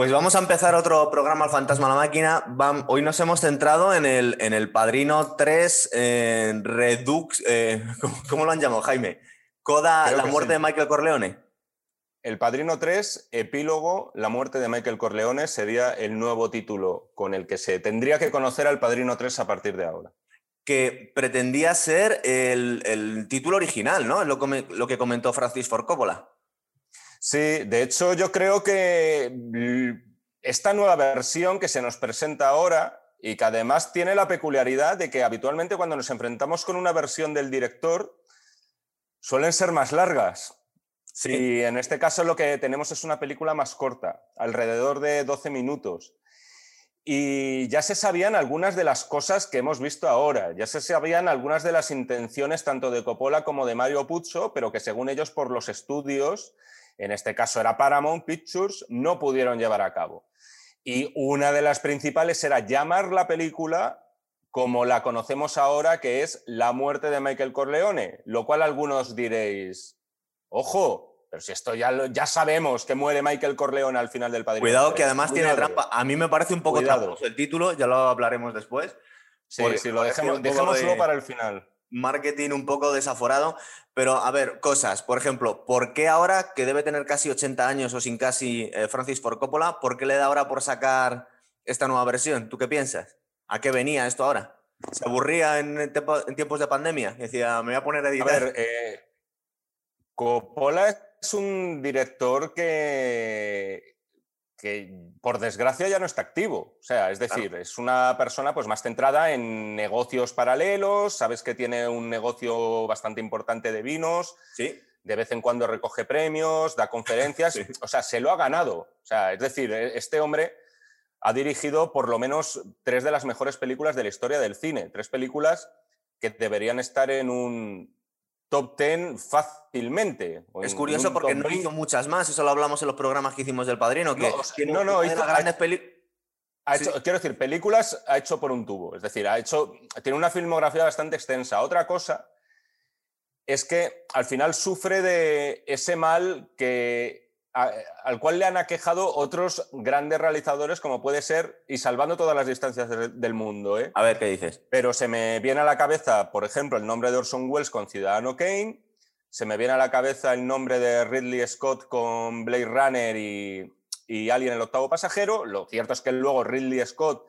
Pues vamos a empezar otro programa al Fantasma la Máquina. hoy nos hemos centrado en el, en el Padrino 3 en Redux. Eh, ¿cómo, lo han llamado, Jaime? Coda, la muerte de Michael Corleone. El Padrino 3, epílogo, la muerte de Michael Corleone, sería el nuevo título con el que se tendría que conocer al Padrino 3 a partir de ahora. Que pretendía ser el, título original, ¿no? Lo, lo que comentó Francis Ford Coppola. Sí, de hecho yo creo que esta nueva versión que se nos presenta ahora y que además tiene la peculiaridad de que habitualmente cuando nos enfrentamos con una versión del director suelen ser más largas. Sí. Y en este caso lo que tenemos es una película más corta, alrededor de 12 minutos. Y ya se sabían algunas de las cosas que hemos visto ahora, ya se sabían algunas de las intenciones tanto de Coppola como de Mario Puzo, pero que según ellos por los estudios en este caso era Paramount Pictures, no pudieron llevar a cabo. Y una de las principales era llamar la película como la conocemos ahora, que es La muerte de Michael Corleone, lo cual algunos diréis, ojo, pero si esto ya, ya sabemos que muere Michael Corleone al final del Padrino. Cuidado, que además tiene trampa. A mí me parece un poco tramposo el título, ya lo hablaremos después. Sí, sí, lo dejemos, dejémoslo para el final marketing un poco desaforado, pero a ver, cosas, por ejemplo, ¿por qué ahora, que debe tener casi 80 años o sin casi eh, Francis Ford Coppola, ¿por qué le da ahora por sacar esta nueva versión? ¿Tú qué piensas? ¿A qué venía esto ahora? ¿Se aburría en, tiempos de pandemia? Decía, me voy a poner a editar. A ver, eh, Coppola es un director que que por desgracia ya no está activo. O sea, es decir, es una persona pues más centrada en negocios paralelos, sabes que tiene un negocio bastante importante de vinos, ¿Sí? de vez en cuando recoge premios, da conferencias, o sea, se lo ha ganado. O sea, es decir, e-, este hombre ha dirigido por lo menos tres de las mejores películas de la historia del cine, tres películas que deberían estar en un top 10 fácilmente. Es curioso porque no hizo muchas más, eso lo hablamos en los programas que hicimos del Padrino, que no, no, hizo grandes películas. Quiero decir, películas ha hecho por un tubo, es decir, ha hecho, tiene una filmografía bastante extensa. Otra cosa es que al final sufre de ese mal que al cual le han aquejado otros grandes realizadores, como puede ser, y salvando todas las distancias del mundo. ¿eh? A ver, ¿qué dices? Pero se me viene a la cabeza, por ejemplo, el nombre de Orson Welles con Ciudadano Kane, se me viene a la cabeza el nombre de Ridley Scott con Blade Runner y, y Alien el octavo pasajero. Lo cierto es que luego Ridley Scott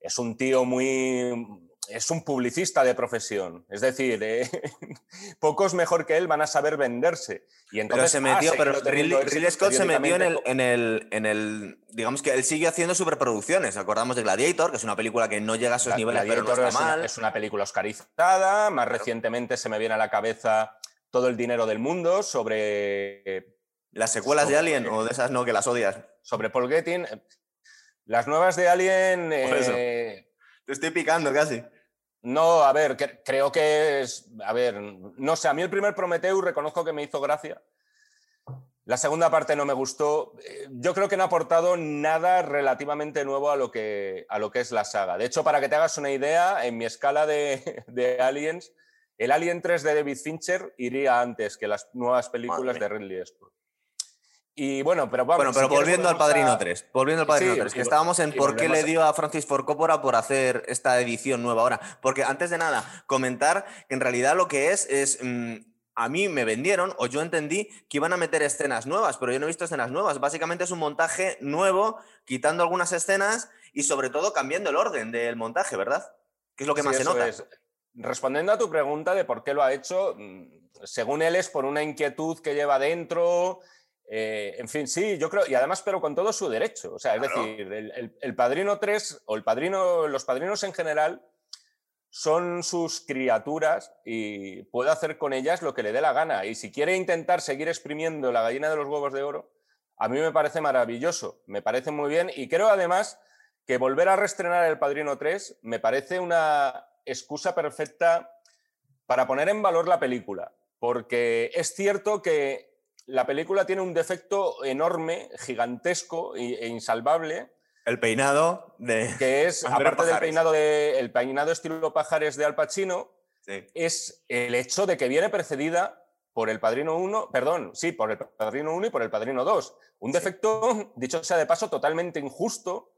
es un tío muy es un publicista de profesión. Es decir, eh, pocos mejor que él van a saber venderse. Y entonces se metió, pero Ridley, Scott se metió en el, en el, en, el, Digamos que él sigue haciendo superproducciones. Acordamos de Gladiator, que es una película que no llega a esos niveles, pero no está es mal. Una, es una película oscarizada. Más recientemente se me viene a la cabeza Todo el dinero del mundo sobre. ¿Las secuelas de Alien o de esas no que las odias? Sobre Paul Getting. Las nuevas de Alien. Eh, Te estoy picando casi. No, a ver, creo que es. A ver, no sé, a mí el primer Prometheus reconozco que me hizo gracia. La segunda parte no me gustó. Eh, yo creo que no ha aportado nada relativamente nuevo a lo que, a lo que es la saga. De hecho, para que te hagas una idea, en mi escala de, de Aliens, el Alien 3 de David Fincher iría antes que las nuevas películas de Ridley Scott. Y bueno, pero Bueno, pero volviendo al Padrino 3. Volviendo al Padrino 3, que estábamos en por qué le dio a Francis Ford Coppola por hacer esta edición nueva ahora. Porque antes de nada, comentar que en realidad lo que es es. Mm, a mí me vendieron, o yo entendí, que iban a meter escenas nuevas, pero yo no he visto escenas nuevas. Básicamente es un montaje nuevo, quitando algunas escenas y sobre todo cambiando el orden del montaje, ¿verdad? Que es lo que más se nota. Respondiendo a tu pregunta de por qué lo ha hecho, mm, según él es por una inquietud que lleva dentro, eh, en fin, sí, yo creo, y además, pero con todo su derecho. O sea, es decir, el, padrino 3 o el padrino, los padrinos en general son sus criaturas y puede hacer con ellas lo que le dé la gana. Y si quiere intentar seguir exprimiendo la gallina de los huevos de oro, a mí me parece maravilloso, me parece muy bien. Y creo además que volver a reestrenar el Padrino 3 me parece una excusa perfecta para poner en valor la película. Porque es cierto que la película tiene un defecto enorme, gigantesco e insalvable. El peinado de. Que es, aparte del peinado, de, el peinado estilo pajares de Al Pacino, es el hecho de que viene precedida por el Padrino 1, perdón, sí, por el Padrino 1 y por el Padrino 2. Un defecto, dicho sea de paso, totalmente injusto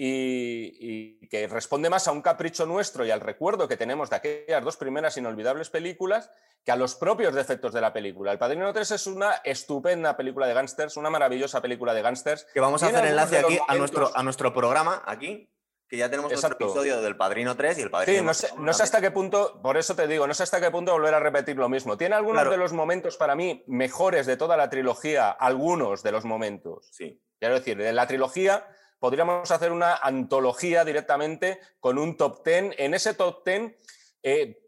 y, que responde más a un capricho nuestro y al recuerdo que tenemos de aquellas dos primeras inolvidables películas que a los propios defectos de la película. El Padrino 3 es una estupenda película de gángsters, una maravillosa película de gángsters. Que vamos a hacer enlace aquí a nuestro, a nuestro programa, aquí, que ya tenemos otro episodio del Padrino 3 y el Padrino Sí, no sé, no sé, hasta qué punto, por eso te digo, no sé hasta qué punto volver a repetir lo mismo. Tiene algunos de los momentos para mí mejores de toda la trilogía, algunos de los momentos. Sí. Quiero decir, de la trilogía podríamos hacer una antología directamente con un top ten. En ese top ten, eh,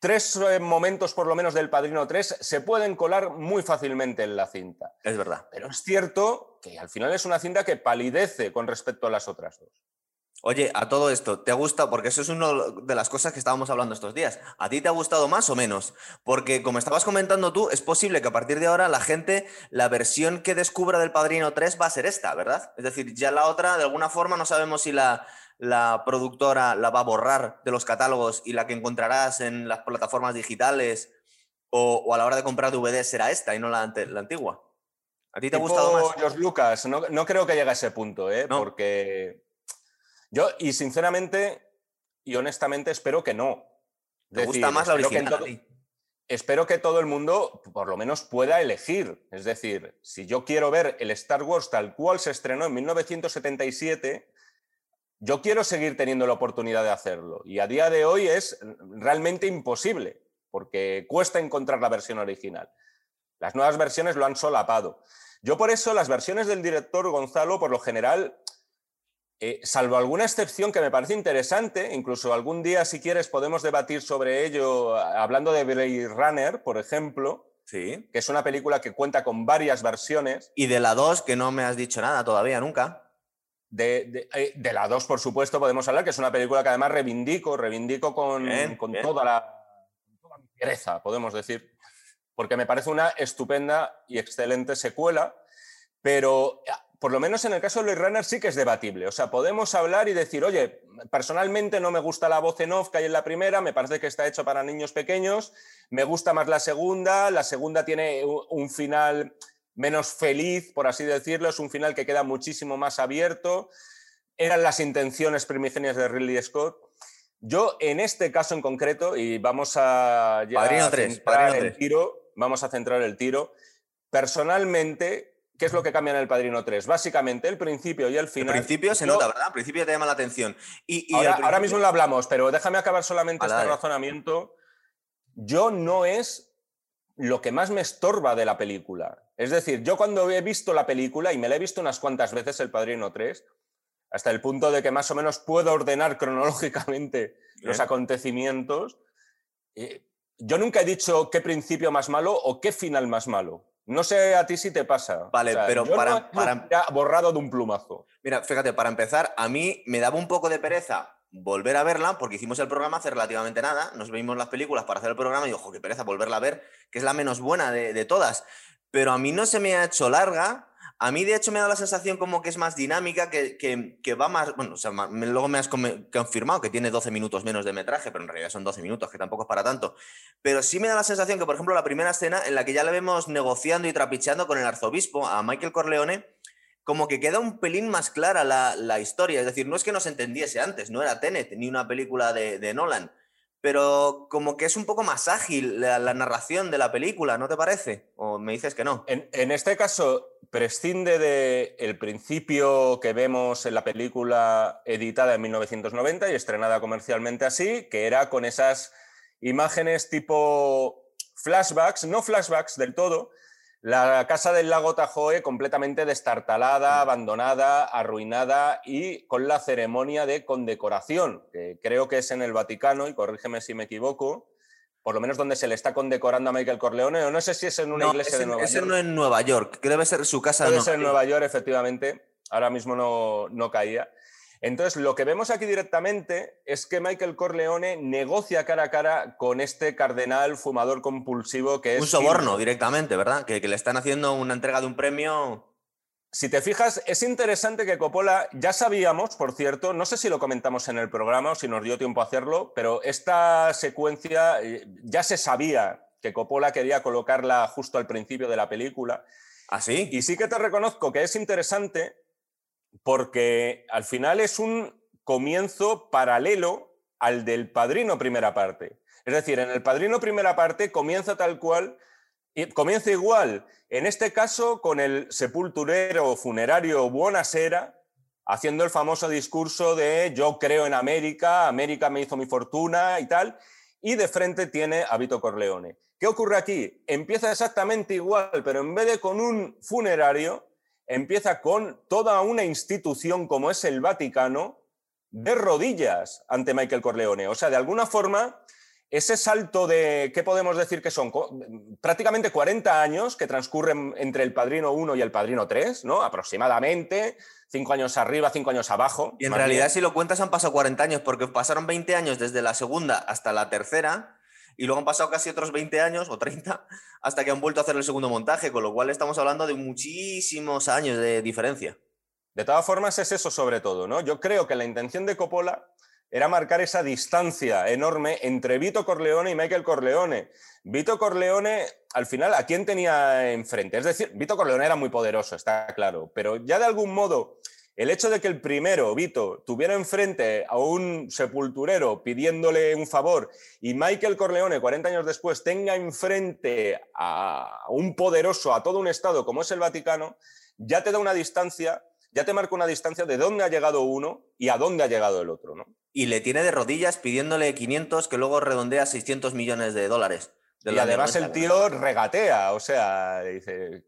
tres eh, momentos por lo menos del Padrino 3 se pueden colar muy fácilmente en la cinta. Es verdad. Pero es cierto que al final es una cinta que palidece con respecto a las otras dos. Oye, a todo esto, ¿te gusta? Porque eso es una de las cosas que estábamos hablando estos días. ¿A ti te ha gustado más o menos? Porque como estabas comentando tú, es posible que a partir de ahora la gente, la versión que descubra del Padrino 3 va a ser esta, ¿verdad? Es decir, ya la otra, de alguna forma, no sabemos si la, productora la va a borrar de los catálogos y la que encontrarás en las plataformas digitales o, a la hora de comprar DVD será esta y no la, antigua. ¿A ti te ha gustado más? Los Lucas, no, creo que llegue a ese punto, ¿eh? porque yo, y sinceramente y honestamente, espero que no. ¿Te gusta más la original? espero que todo el mundo, por lo menos, pueda elegir. Es decir, si yo quiero ver el Star Wars tal cual se estrenó en 1977, yo quiero seguir teniendo la oportunidad de hacerlo. Y a día de hoy es realmente imposible, porque cuesta encontrar la versión original. Las nuevas versiones lo han solapado. Yo por eso las versiones del director Gonzalo, por lo general, eh, salvo alguna excepción que me parece interesante, incluso algún día, si quieres, podemos debatir sobre ello, hablando de Blade Runner, por ejemplo, sí. que es una película que cuenta con varias versiones. Y de la 2, que no me has dicho nada todavía, nunca. De, eh, la 2, por supuesto, podemos hablar, que es una película que además reivindico, reivindico con, toda la toda mi pereza, podemos decir, porque me parece una estupenda y excelente secuela, pero por lo menos en el caso de Blade Runner sí que es debatible. O sea, podemos hablar y decir, oye, personalmente no me gusta la voz en off que hay en la primera, me parece que está hecho para niños pequeños, me gusta más la segunda, la segunda tiene un final menos feliz, por así decirlo, es un final que queda muchísimo más abierto. Eran las intenciones primigenias de Ridley Scott. Yo, en este caso en concreto, y vamos a, ya centrar el tiro, vamos a centrar el tiro. Personalmente, ¿Qué es lo que cambia en el Padrino 3? Básicamente el principio y el final. El principio se nota, ¿verdad? El principio te llama la atención. Y, ahora, mismo lo hablamos, pero déjame acabar solamente este razonamiento. Yo no es lo que más me estorba de la película. Es decir, yo cuando he visto la película, y me la he visto unas cuantas veces, El Padrino 3, hasta el punto de que más o menos puedo ordenar cronológicamente los acontecimientos, eh, yo nunca he dicho qué principio más malo o qué final más malo. No sé a ti si te pasa. Vale, pero para, para... borrado de un plumazo. Mira, fíjate, para empezar, a mí me daba un poco de pereza volver a verla, porque hicimos el programa hace relativamente nada, nos vimos las películas para hacer el programa y ojo, qué pereza volverla a ver, que es la menos buena de, de todas. Pero a mí no se me ha hecho larga a mí, de hecho, me da la sensación como que es más dinámica, que, va más. Bueno, o sea, luego me has confirmado que tiene 12 minutos menos de metraje, pero en realidad son 12 minutos, que tampoco es para tanto. Pero sí me da la sensación que, por ejemplo, la primera escena en la que ya le vemos negociando y trapicheando con el arzobispo, a Michael Corleone, como que queda un pelín más clara la, historia. Es decir, no es que no se entendiese antes, no era Tenet ni una película de Nolan pero como que es un poco más ágil la, narración de la película, ¿no te parece? ¿O me dices que no? En, este caso, prescinde del el principio que vemos en la película editada en 1990 y estrenada comercialmente así, que era con esas imágenes tipo flashbacks, no flashbacks del todo, la casa del lago Tahoe completamente destartalada, mm. abandonada, arruinada y con la ceremonia de condecoración, que creo que es en el Vaticano, y corrígeme si me equivoco, por lo menos donde se le está condecorando a Michael Corleone, o no sé si es en una iglesia de Nueva York. no en Nueva York, que debe ser su casa. Debe ser en Nueva York, efectivamente. Ahora mismo no, no caía. Entonces, lo que vemos aquí directamente es que Michael Corleone negocia cara a cara con este cardenal fumador compulsivo que es... Un soborno directamente, ¿verdad? Que, le están haciendo una entrega de un premio... Si te fijas, es interesante que Coppola, ya sabíamos, por cierto, no sé si lo comentamos en el programa o si nos dio tiempo a hacerlo, pero esta secuencia eh, ya se sabía que Coppola quería colocarla justo al principio de la película. ¿Así? ¿Ah, y sí que te reconozco que es interesante porque al final es un comienzo paralelo al del Padrino primera parte. Es decir, en el Padrino primera parte comienza tal cual, comienza igual, en este caso con el sepulturero funerario Buonasera, haciendo el famoso discurso de yo creo en América, América me hizo mi fortuna y tal, y de frente tiene a Vito Corleone. ¿Qué ocurre aquí? Empieza exactamente igual, pero en vez de con un funerario, empieza con toda una institución como es el Vaticano, de rodillas ante Michael Corleone. O sea, de alguna forma, ese salto de, ¿qué podemos decir que son? Prácticamente 40 años que transcurren entre el Padrino 1 y el Padrino 3, ¿no? Aproximadamente, cinco años arriba, cinco años abajo. Y en realidad, si lo cuentas, han pasado 40 años, porque pasaron 20 años desde la segunda hasta la tercera, y luego han pasado casi otros 20 años o 30 hasta que han vuelto a hacer el segundo montaje, con lo cual estamos hablando de muchísimos años de diferencia. De todas formas, es eso sobre todo, ¿no? Yo creo que la intención de Coppola era marcar esa distancia enorme entre Vito Corleone y Michael Corleone. Vito Corleone, al final, ¿a quién tenía enfrente? Es decir, Vito Corleone era muy poderoso, está claro, pero ya de algún modo el hecho de que el primero, Vito, tuviera enfrente a un sepulturero pidiéndole un favor y Michael Corleone, 40 años después, tenga enfrente a un poderoso, a todo un Estado como es el Vaticano, ya te da una distancia, ya te marca una distancia de dónde ha llegado uno y a dónde ha llegado el otro. ¿no? Y le tiene de rodillas pidiéndole 500 que luego redondea 600 millones de dólares. y además el tío regatea, o sea, dice,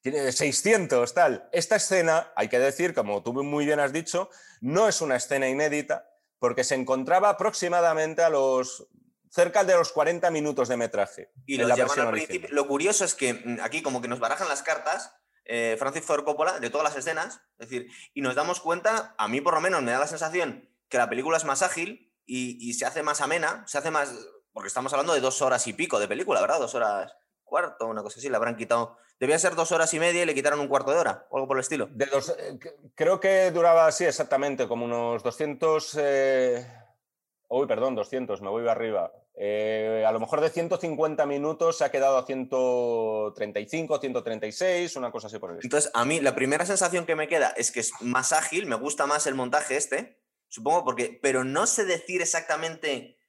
tiene 600, tal. Esta escena, hay que decir, como tú muy bien has dicho, no es una escena inédita, porque se encontraba aproximadamente a los cerca de los 40 minutos de metraje. Y la Lo curioso es que mm, aquí como que nos barajan las cartas, eh, Francis Ford Coppola, de todas las escenas, es decir, y nos damos cuenta, a mí por lo menos me da la sensación que la película es más ágil y, y se hace más amena, se hace más, porque estamos hablando de dos horas y pico de película, ¿verdad? Dos horas cuarto, una cosa así, le habrán quitado. Debía ser dos horas y media y le quitaron un cuarto de hora, o algo por el estilo. De dos, eh, creo que duraba así exactamente, como unos 200. Eh... Uy, perdón, 200, me voy arriba. Eh, a lo mejor de 150 minutos se ha quedado a 135, 136, una cosa así por el estilo. Entonces, a mí la primera sensación que me queda es que es más ágil, me gusta más el montaje este, supongo, porque, pero no sé decir exactamente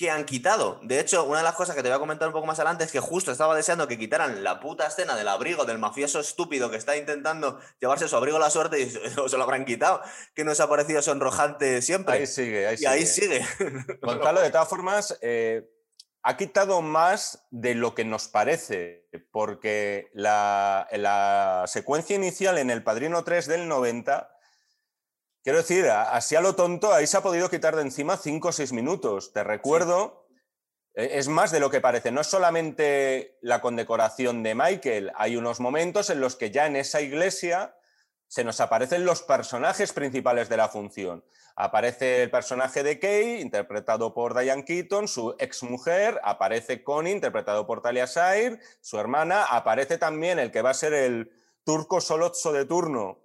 que han quitado. De hecho, una de las cosas que te voy a comentar un poco más adelante es que justo estaba deseando que quitaran la puta escena del abrigo del mafioso estúpido que está intentando llevarse su abrigo a la suerte y se lo habrán quitado, que nos ha parecido sonrojante siempre. Ahí sigue, ahí y ahí sigue. Gonzalo, de todas formas, eh, ha quitado más de lo que nos parece, porque la, la secuencia inicial en El Padrino 3 del 90 Quiero decir, así a lo tonto, ahí se ha podido quitar de encima cinco o seis minutos. Te recuerdo, e, es más de lo que parece. No es solamente la condecoración de Michael, hay unos momentos en los que ya en esa iglesia se nos aparecen los personajes principales de la función. Aparece el personaje de Kay, interpretado por Diane Keaton, su exmujer, aparece Connie, interpretado por Talia Shire, su hermana, aparece también el que va a ser el turco solozzo de turno,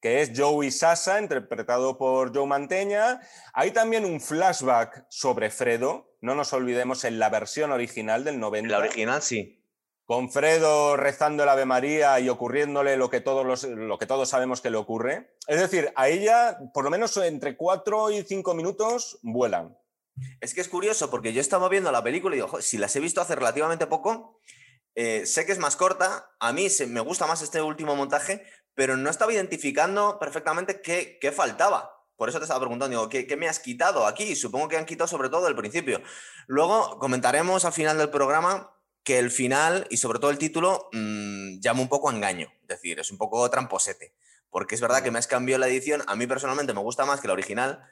que es Joey Sasa, interpretado por Joe Manteña. Hay también un flashback sobre Fredo, no nos olvidemos en la versión original del 90. La original, sí. Con Fredo rezando el Ave María y ocurriéndole lo que, todos lo que todos sabemos que le ocurre. Es decir, a ella, por lo menos entre cuatro y cinco minutos, vuelan. Es que es curioso porque yo estaba viendo la película y digo, si las he visto hace relativamente poco, eh, sé que es más corta, a mí me gusta más este último montaje, pero no estaba identificando perfectamente qué, qué faltaba. Por eso te estaba preguntando, digo, ¿qué, ¿qué, me has quitado aquí? Supongo que han quitado sobre todo el principio. Luego comentaremos al final del programa que el final y sobre todo el título mmm, llama un poco a engaño, es decir, es un poco tramposete, porque es verdad que me has cambiado la edición, a mí personalmente me gusta más que la original,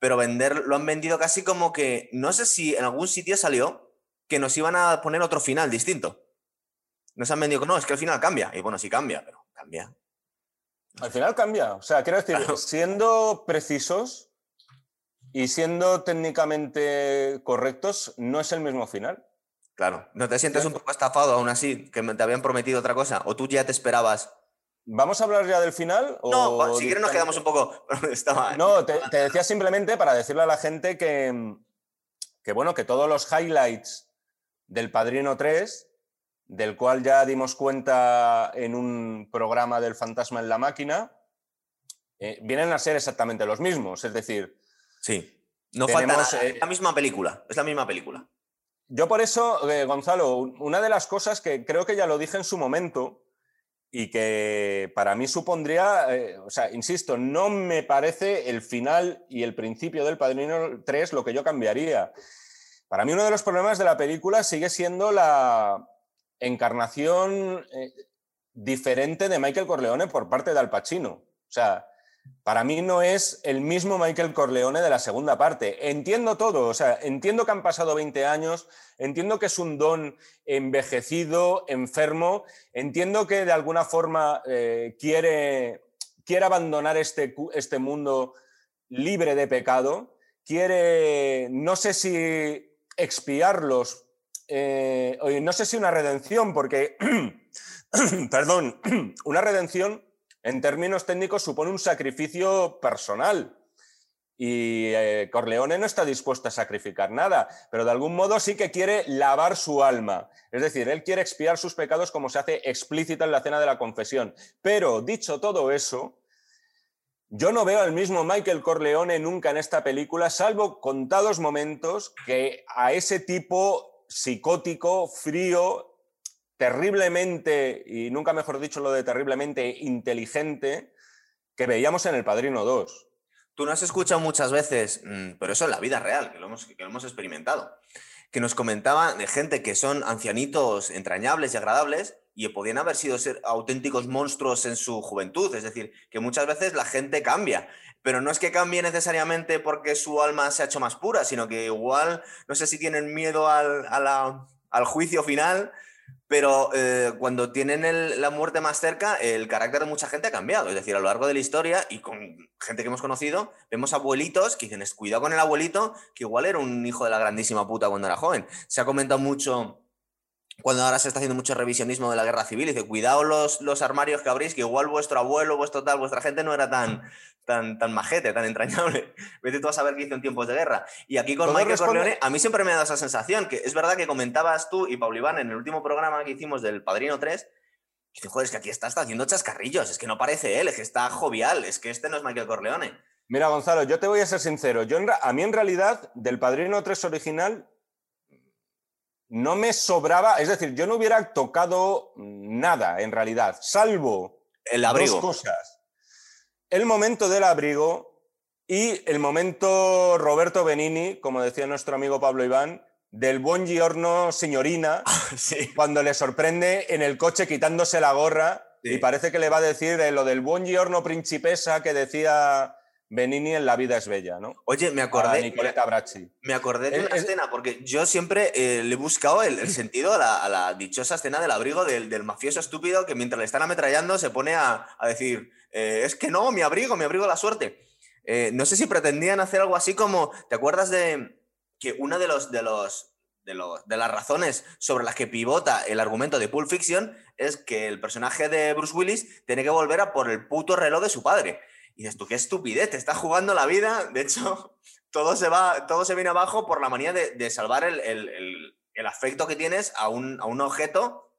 pero vender lo han vendido casi como que, no sé si en algún sitio salió que nos iban a poner otro final distinto. Nos han vendido no, es que el final cambia, y bueno, sí cambia, pero cambia. Al final cambia. O sea, quiero decir, siendo precisos y siendo técnicamente correctos, no es el mismo final. Claro. ¿No te sientes un poco estafado aún así, que te habían prometido otra cosa? ¿O tú ya te esperabas? ¿Vamos a hablar ya del final? No, si quieres nos quedamos un poco... No, te, te, decía simplemente para decirle a la gente que, que, bueno, que todos los highlights del Padrino 3, del cual ya dimos cuenta en un programa del Fantasma en la Máquina, eh, vienen a ser exactamente los mismos. Es decir, sí, no falta nada. es la misma película, es la misma película. Yo por eso, Gonzalo, una de las cosas que creo que ya lo dije en su momento, y que para mí supondría, eh, o sea, insisto, no me parece el final y el principio del Padrino 3 lo que yo cambiaría. Para mí uno de los problemas de la película sigue siendo la encarnación eh, diferente de Michael Corleone por parte de Al Pacino. O sea, para mí no es el mismo Michael Corleone de la segunda parte. Entiendo todo, o sea, entiendo que han pasado 20 años, entiendo que es un don envejecido, enfermo, entiendo que de alguna forma eh, quiere, quiere, abandonar este, este mundo libre de pecado, quiere, no sé si expiarlos, eh, no sé si una redención, porque, perdón, una redención en términos técnicos supone un sacrificio personal. Y eh, Corleone no está dispuesto a sacrificar nada, pero de algún modo sí que quiere lavar su alma. Es decir, él quiere expiar sus pecados como se hace explícito en la cena de la confesión. Pero dicho todo eso, yo no veo al mismo Michael Corleone nunca en esta película, salvo contados momentos que a ese tipo psicótico, frío, terriblemente, y nunca mejor dicho lo de terriblemente inteligente, que veíamos en El Padrino 2. Tú no has escuchado muchas veces, mm, pero eso en la vida real, que lo hemos, que lo hemos experimentado, que nos comentaban de gente que son ancianitos entrañables y agradables y podían haber sido auténticos monstruos en su juventud. Es decir, que muchas veces la gente cambia. Pero no es que cambie necesariamente porque su alma se ha hecho más pura, sino que igual, no sé si tienen miedo al, al juicio final pero eh, cuando tienen la muerte más cerca, el carácter de mucha gente ha cambiado. Es decir, a lo largo de la historia y con gente que hemos conocido, vemos abuelitos que dicen, cuidado con el abuelito, que igual era un hijo de la grandísima puta cuando era joven. Se ha comentado mucho cuando ahora se está haciendo mucho revisionismo de la guerra civil, dice, cuidado los, los armarios que abrís, que igual vuestro abuelo, vuestro tal, vuestra gente no era tan, tan, tan majete, tan entrañable. Vete tú a saber qué hizo en tiempos de guerra. Y aquí con Michael Corleone, a mí siempre me ha dado esa sensación, que es verdad que comentabas tú y Paul Iván en el último programa que hicimos del Padrino 3, que dice, joder, es que aquí está, está haciendo chascarrillos, es que no parece él, es que está jovial, es que este no es Michael Corleone. Mira, Gonzalo, yo te voy a ser sincero. Yo a mí en realidad, del Padrino 3 original, no me sobraba, es decir, yo no hubiera tocado nada en realidad, salvo el abrigo. dos cosas. El momento del abrigo y el momento Roberto Benini, como decía nuestro amigo Pablo Iván, del buen giorno signorina, cuando le sorprende en el coche quitándose la gorra y parece que le va a decir lo del buen giorno principesa que decía Benini en La vida es bella, ¿no? Oye, me acordé. Nicoleta Bracci. Me acordé de una escena, porque yo siempre eh, le he buscado el, sentido a la, dichosa escena del abrigo del, mafioso estúpido que mientras le están ametrallando se pone a, decir: eh, Es que no, mi abrigo, mi abrigo la suerte. Eh, no sé si pretendían hacer algo así como. ¿Te acuerdas de que una de los. De los de, de las razones sobre las que pivota el argumento de Pulp Fiction es que el personaje de Bruce Willis tiene que volver a por el puto reloj de su padre. Y dices tú, qué estupidez, te estás jugando la vida. De hecho, todo se, va, todo se viene abajo por la manía de, salvar el, afecto que tienes a un, objeto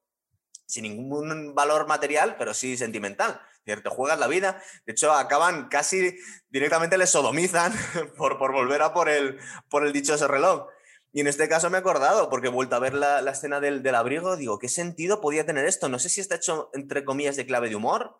sin ningún valor material, pero sí sentimental. Te juegas la vida. De hecho, acaban casi directamente le sodomizan por, por volver a por el, por el dichoso reloj. Y en este caso me he acordado, porque he vuelto a ver la, escena del, del, abrigo, digo, ¿qué sentido podía tener esto? No sé si está hecho, entre comillas, de clave de humor,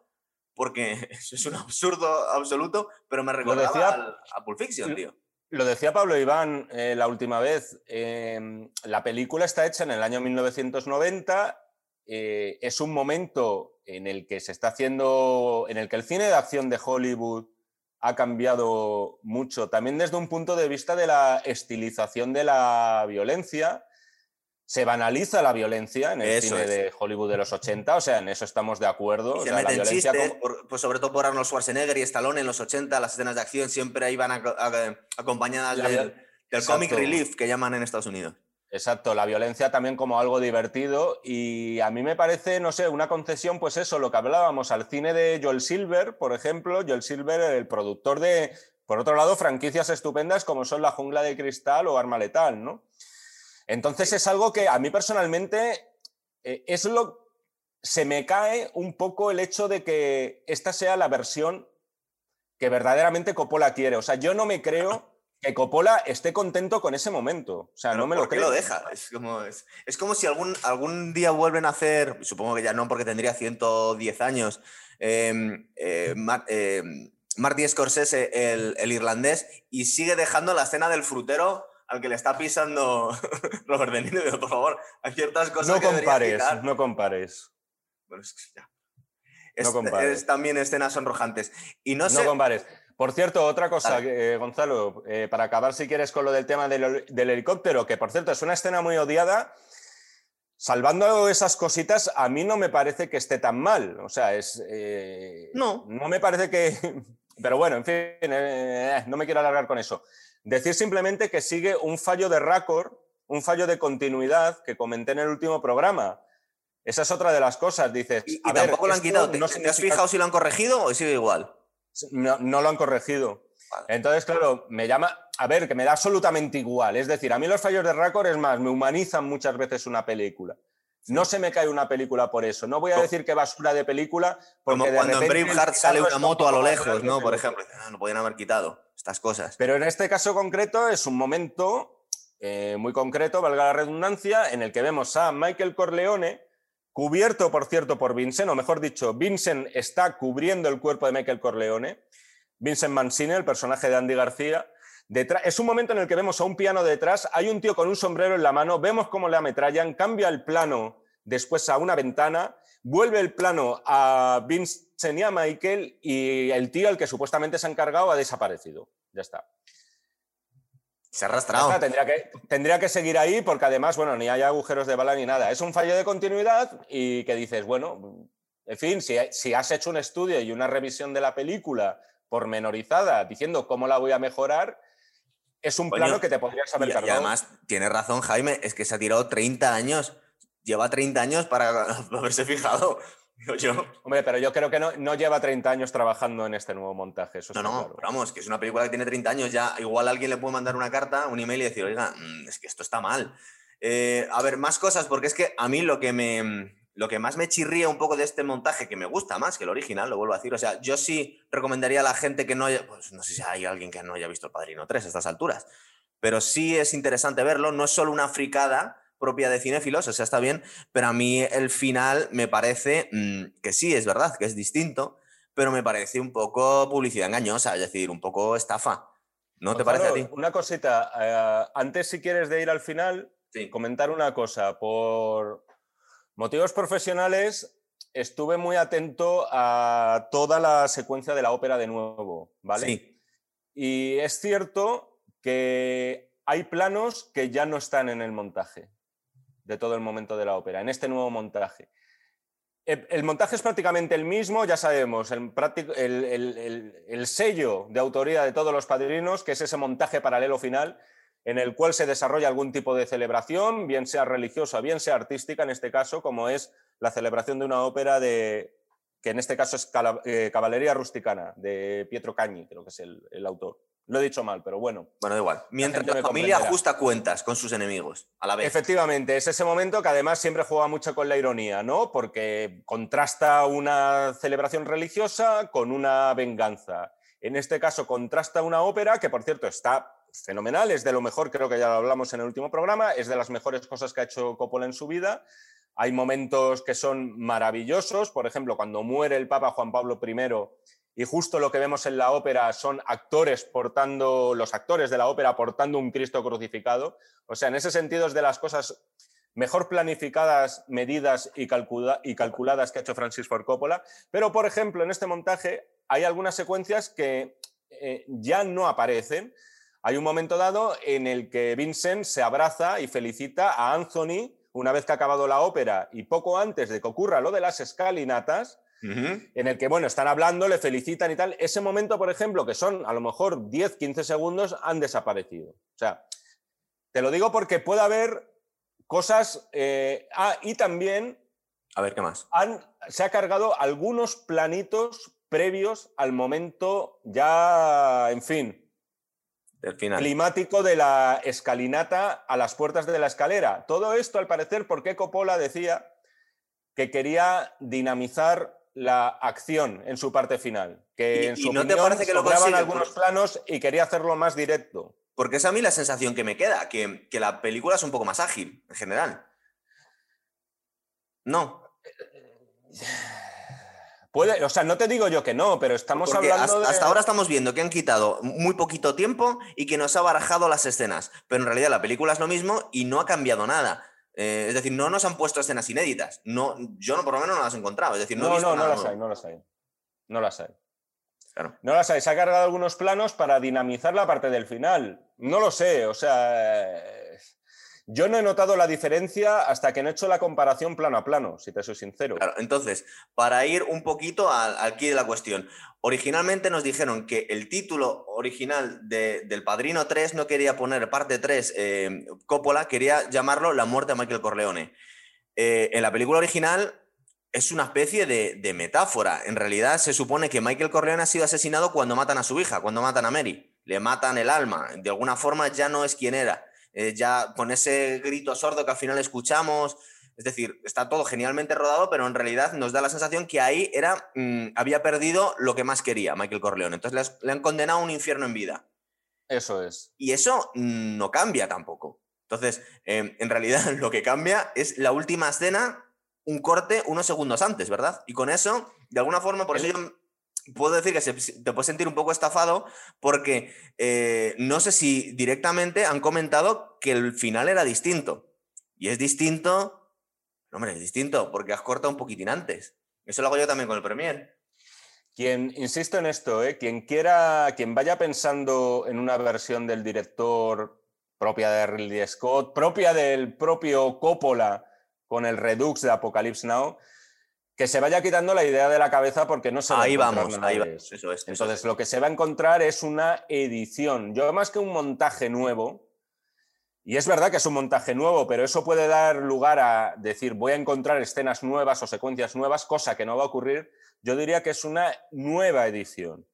porque eso es un absurdo absoluto, pero me recordaba a Pulp Fiction, tío. Lo decía Pablo Iván eh, la última vez. Em, la película está hecha en el año 1990. Eh, es un momento en el que se está haciendo, en el que el cine de acción de Hollywood ha cambiado mucho, también desde un punto de vista de la estilización de la violencia se banaliza la violencia en el cine de Hollywood de los 80, o sea, en eso estamos de acuerdo. se meten chistes, pues sobre todo por Arnold Schwarzenegger y Stallone en los 80, las escenas de acción siempre iban acompañadas del, comic relief que llaman en Estados Unidos. Exacto, la violencia también como algo divertido y a mí me parece, no sé, una concesión, pues eso, lo que hablábamos al cine de Joel Silver, por ejemplo, Joel Silver, el productor de, por otro lado, franquicias estupendas como son La Jungla de Cristal o Arma Letal, ¿no? Entonces es algo que a mí personalmente eh, es lo... Se me cae un poco el hecho de que esta sea la versión que verdaderamente Coppola quiere. O sea, yo no me creo que Coppola esté contento con ese momento. O sea, no me lo creo. lo deja? Es como, es, como si algún, algún día vuelven a hacer, supongo que ya no porque tendría 110 años, em, eh, em, Marty Scorsese, el, el, irlandés, y sigue dejando la escena del frutero al que le está pisando Robert De Niro. Por favor, hay ciertas cosas no compares, No compares. Bueno, es que ya. Es, es, también escenas sonrojantes. Y no, no compares. Por cierto, otra cosa, eh, Gonzalo, eh, para acabar si quieres con lo del tema del, helicóptero, que por cierto es una escena muy odiada. Salvando esas cositas, a mí no me parece que esté tan mal. O sea, es. Eh, no. No me parece que. Pero bueno, en fin, no me quiero alargar con eso. Decir simplemente que sigue un fallo de récord, un fallo de continuidad que comenté en el último programa. Esa es otra de las cosas. Dices. Y, tampoco lo han quitado. No ¿Te, has fijado si lo han corregido o sigue igual? No, lo han corregido. Entonces, claro, me llama, a ver, que me da absolutamente igual. Es decir, a mí los fallos de récord es más, me humanizan muchas veces una película. No se me cae una película por eso. No voy a decir que basura de película. Porque Como cuando en Braveheart sale una moto a lo lejos, ¿no? Por ejemplo, ah, no podían haber quitado cosas. Pero en este caso concreto es un momento eh, muy concreto, valga la redundancia, en el que vemos a Michael Corleone cubierto, por cierto, por Vincent, o mejor dicho, Vincent está cubriendo el cuerpo de Michael Corleone, Vincent Mancini, el personaje de Andy García. es un momento en el que vemos a un piano detrás, hay un tío con un sombrero en la mano, vemos cómo le ametrallan, cambia el plano después a una ventana, vuelve el plano a Vincent y a Michael y el tío, el que supuestamente se ha encargado, ha desaparecido. Ya está. Se ha arrastrado. tendría, que, tendría que seguir ahí porque además, bueno, ni hay agujeros de bala ni nada. Es un fallo de continuidad y que dices, bueno, en fin, si, has hecho un estudio y una revisión de la película pormenorizada diciendo cómo la voy a mejorar, es un plano que te podrías haber cargado. Y además, tienes razón, Jaime, es que se ha tirado 30 años, lleva 30 años para haberse fijado. Hombre, pero yo creo que no, no, lleva 30 años trabajando en este nuevo montaje. no, no, vamos, que es una película que tiene 30 años ya. Igual alguien le puede mandar una carta, un email y decir, oiga, mm, es que esto está mal. Eh, a ver, más cosas, porque es que a mí lo que me. Lo que más me chirría un poco de este montaje, que me gusta más que el original, lo vuelvo a decir. O sea, yo sí recomendaría a la gente que no haya. Pues no sé si hay alguien que no haya visto El Padrino 3 a estas alturas. Pero sí es interesante verlo. No es solo una fricada propia de cinéfilos, o sea, está bien, pero a mí el final me parece mm, que sí, es verdad, que es distinto, pero me parece un poco publicidad engañosa, es decir, un poco estafa. ¿No te parece a ti? Una cosita, eh, antes si quieres de ir al final, comentar una cosa. Por motivos profesionales, estuve muy atento a toda la secuencia de la ópera de nuevo, ¿vale? Sí. Y es cierto que hay planos que ya no están en el montaje de todo el momento de la ópera, en este nuevo montaje. El, montaje es prácticamente el mismo, ya sabemos, el, el, sello de autoría de todos los padrinos, que es ese montaje paralelo final, en el cual se desarrolla algún tipo de celebración, bien sea religiosa, bien sea artística, en este caso, como es la celebración de una ópera de, que en este caso es eh, Caballería Rusticana, de Pietro Cagni, creo que es el autor. Lo he dicho mal, pero bueno. Bueno, da igual. Mientras la, familia ajusta cuentas con sus enemigos, a la vez. Efectivamente, es ese momento que además siempre juega mucho con la ironía, ¿no? Porque contrasta una celebración religiosa con una venganza. En este caso, contrasta una ópera que, por cierto, está fenomenal, es de lo mejor, creo que ya lo hablamos en el último programa, es de las mejores cosas que ha hecho Coppola en su vida. Hay momentos que son maravillosos, por ejemplo, cuando muere el Papa Juan Pablo I y justo lo que vemos en la ópera son actores portando, los actores de la ópera portando un Cristo crucificado. O sea, en ese sentido es de las cosas mejor planificadas, medidas y, calculadas que ha hecho Francis Ford Coppola. Pero, por ejemplo, en este montaje hay algunas secuencias que eh, ya no aparecen. Hay un momento dado en el que Vincent se abraza y felicita a Anthony una vez que ha acabado la ópera y poco antes de que ocurra lo de las escalinatas, en el que, bueno, están hablando, le felicitan y tal. Ese momento, por ejemplo, que son a lo mejor 10, 15 segundos, han desaparecido. O sea, te lo digo porque puede haber cosas... Eh, ah, y también... A ver, ¿qué más? se ha cargado algunos planitos previos al momento ya, en fin, climático de la escalinata a las puertas de la escalera. Todo esto, al parecer, porque Coppola decía que quería dinamizar la acción en su parte final. Que en su no te parece que lo algunos planos y quería hacerlo más directo. Porque es a mí la sensación que me queda, que, que la película es un poco más ágil, en general. No. Puede, o sea, no te digo yo que no, pero estamos hablando hasta, de... hasta ahora estamos viendo que han quitado muy poquito tiempo y que nos ha barajado las escenas. Pero en realidad la película es lo mismo y no ha cambiado nada. Eh, es decir, no nos han puesto escenas inéditas. No, yo no, por lo menos no las he encontrado. Es decir, no, no, no, las hay, no las hay. No las hay. No las hay. Se ha cargado algunos planos para dinamizar la parte del final. No lo sé, o sea yo no he notado la diferencia hasta que no he hecho la comparación plano a plano, si te soy sincero. Claro, entonces, para ir un poquito aquí de la cuestión, originalmente nos dijeron que el título original del Padrino 3 no quería poner parte 3 eh, Coppola, quería llamarlo La muerte de Michael Corleone. Eh, en la película original es una especie de, metáfora. En realidad se supone que Michael Corleone ha sido asesinado cuando matan a su hija, cuando matan a Mary. Le matan el alma. De alguna forma ya no es quien era. Eh, ya con ese grito sordo que al final escuchamos. Es decir, está todo genialmente rodado, pero en realidad nos da la sensación que ahí era, mm, había perdido lo que más quería Michael Corleone. Entonces le, han condenado a un infierno en vida. Eso es. Y eso no cambia tampoco. Entonces, em, en realidad lo que cambia es la última escena, un corte unos segundos antes, ¿verdad? Y con eso, de alguna forma, por eso yo puedo decir que te puedes sentir un poco estafado porque eh, no sé si directamente han comentado que el final era distinto. Y es distinto, hombre, es distinto porque has cortado un poquitín antes. Eso lo hago yo también con el Premier. Quien, insisto en esto, ¿eh? quien quiera, quien vaya pensando en una versión del director propia de Ridley Scott, propia del propio Coppola con el Redux de Apocalypse Now, que se vaya quitando la idea de la cabeza porque no se va ahí vamos, ahí vamos. Eso es, Entonces, lo que se va a encontrar es una edición. Yo, más que un montaje nuevo, y es verdad que es un montaje nuevo, pero eso puede dar lugar a decir, voy a encontrar escenas nuevas o secuencias nuevas, cosa que no va a ocurrir. Yo diría que es una nueva edición.